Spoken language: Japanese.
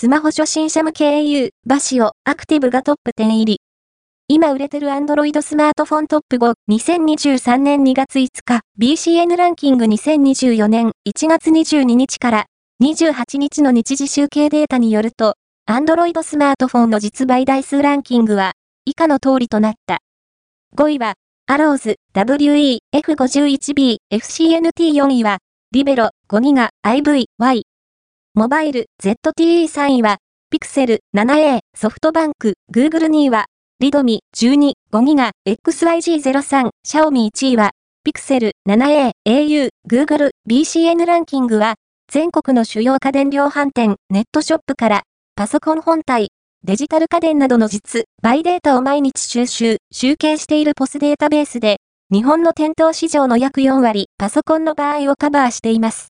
スマホ初心者向け au、バシオ、アクティブがトップ10入り。今売れてる Android スマートフォントップ5、2023年2月5日、BCN ランキング2024年1月22日から28日の日時集計データによると、Android スマートフォンの実売台数ランキングは、以下の通りとなった。5位は、アローズ、WE、F51B、FCNT4 位は、リベロ、5ギガ、IV、Y。モバイル、ZTE3 位は、ピクセル、7A、ソフトバンク、Google 2位は、リドミ、12、5ギガ、XYG03、シャオミ1位は、ピクセル、7A、au、Google、BCN ランキングは、全国の主要家電量販店、ネットショップから、パソコン本体、デジタル家電などの実、バイデータを毎日収集、集計しているポスデータベースで、日本の店頭市場の約4割、パソコンの場合をカバーしています。